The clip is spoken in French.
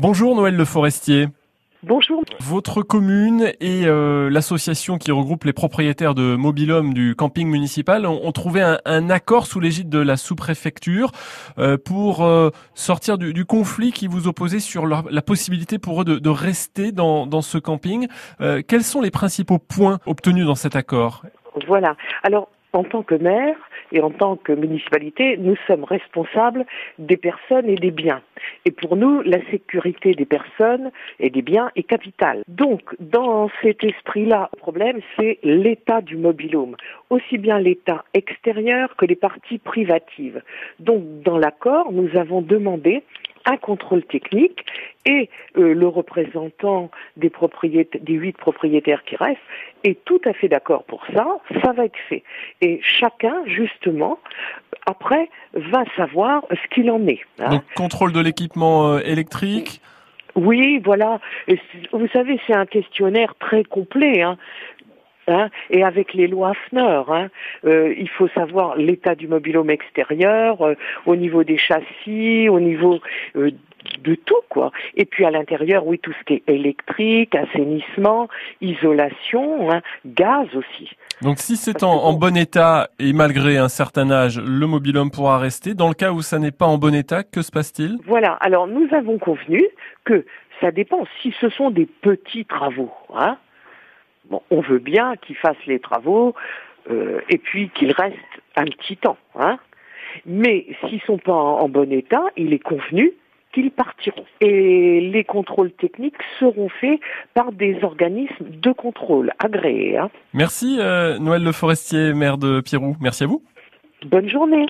Bonjour Noël Le Forestier. Bonjour. Votre commune et euh, l'association qui regroupe les propriétaires de mobilhome du camping municipal ont, trouvé un, accord sous l'égide de la sous-préfecture euh, pour euh, sortir du, conflit qui vous opposait sur la possibilité pour eux de, rester dans, dans, ce camping. quels sont les principaux points obtenus dans cet accord? Voilà. Alors, en tant que maire et en tant que municipalité, nous sommes responsables des personnes et des biens. Et pour nous, la sécurité des personnes et des biens est capitale. Donc, dans cet esprit-là, le problème, c'est l'état du mobilhome, aussi bien l'état extérieur que les parties privatives. Donc, dans l'accord, nous avons demandé un contrôle technique et euh, le représentant des, propriétaires, des huit propriétaires qui restent est tout à fait d'accord pour ça, ça va être fait. Et chacun, justement, après, va savoir ce qu'il en est. Hein. Donc, contrôle de l'équipement euh, électrique oui, voilà. vous savez, c'est un questionnaire très complet. Hein. Hein, et avec les lois FNER, hein, euh, il faut savoir l'état du mobilhome extérieur, euh, au niveau des châssis, au niveau euh, de tout quoi. Et puis à l'intérieur, oui, tout ce qui est électrique, assainissement, isolation, hein, gaz aussi. Donc si c'est en, en, bon état et malgré un certain âge, le mobilhome pourra rester. Dans le cas où ça n'est pas en bon état, que se passe-t-il? Voilà. Alors nous avons convenu que ça dépend. Si ce sont des petits travaux, hein, Bon, on veut bien qu'ils fassent les travaux euh, et puis qu'ils restent un petit temps. Hein. Mais s'ils sont pas en, bon état, il est convenu qu'ils partiront. Et les contrôles techniques seront faits par des organismes de contrôle agréés. Hein. Merci euh, Noël Le Forestier, maire de Pirou. Merci à vous. Bonne journée.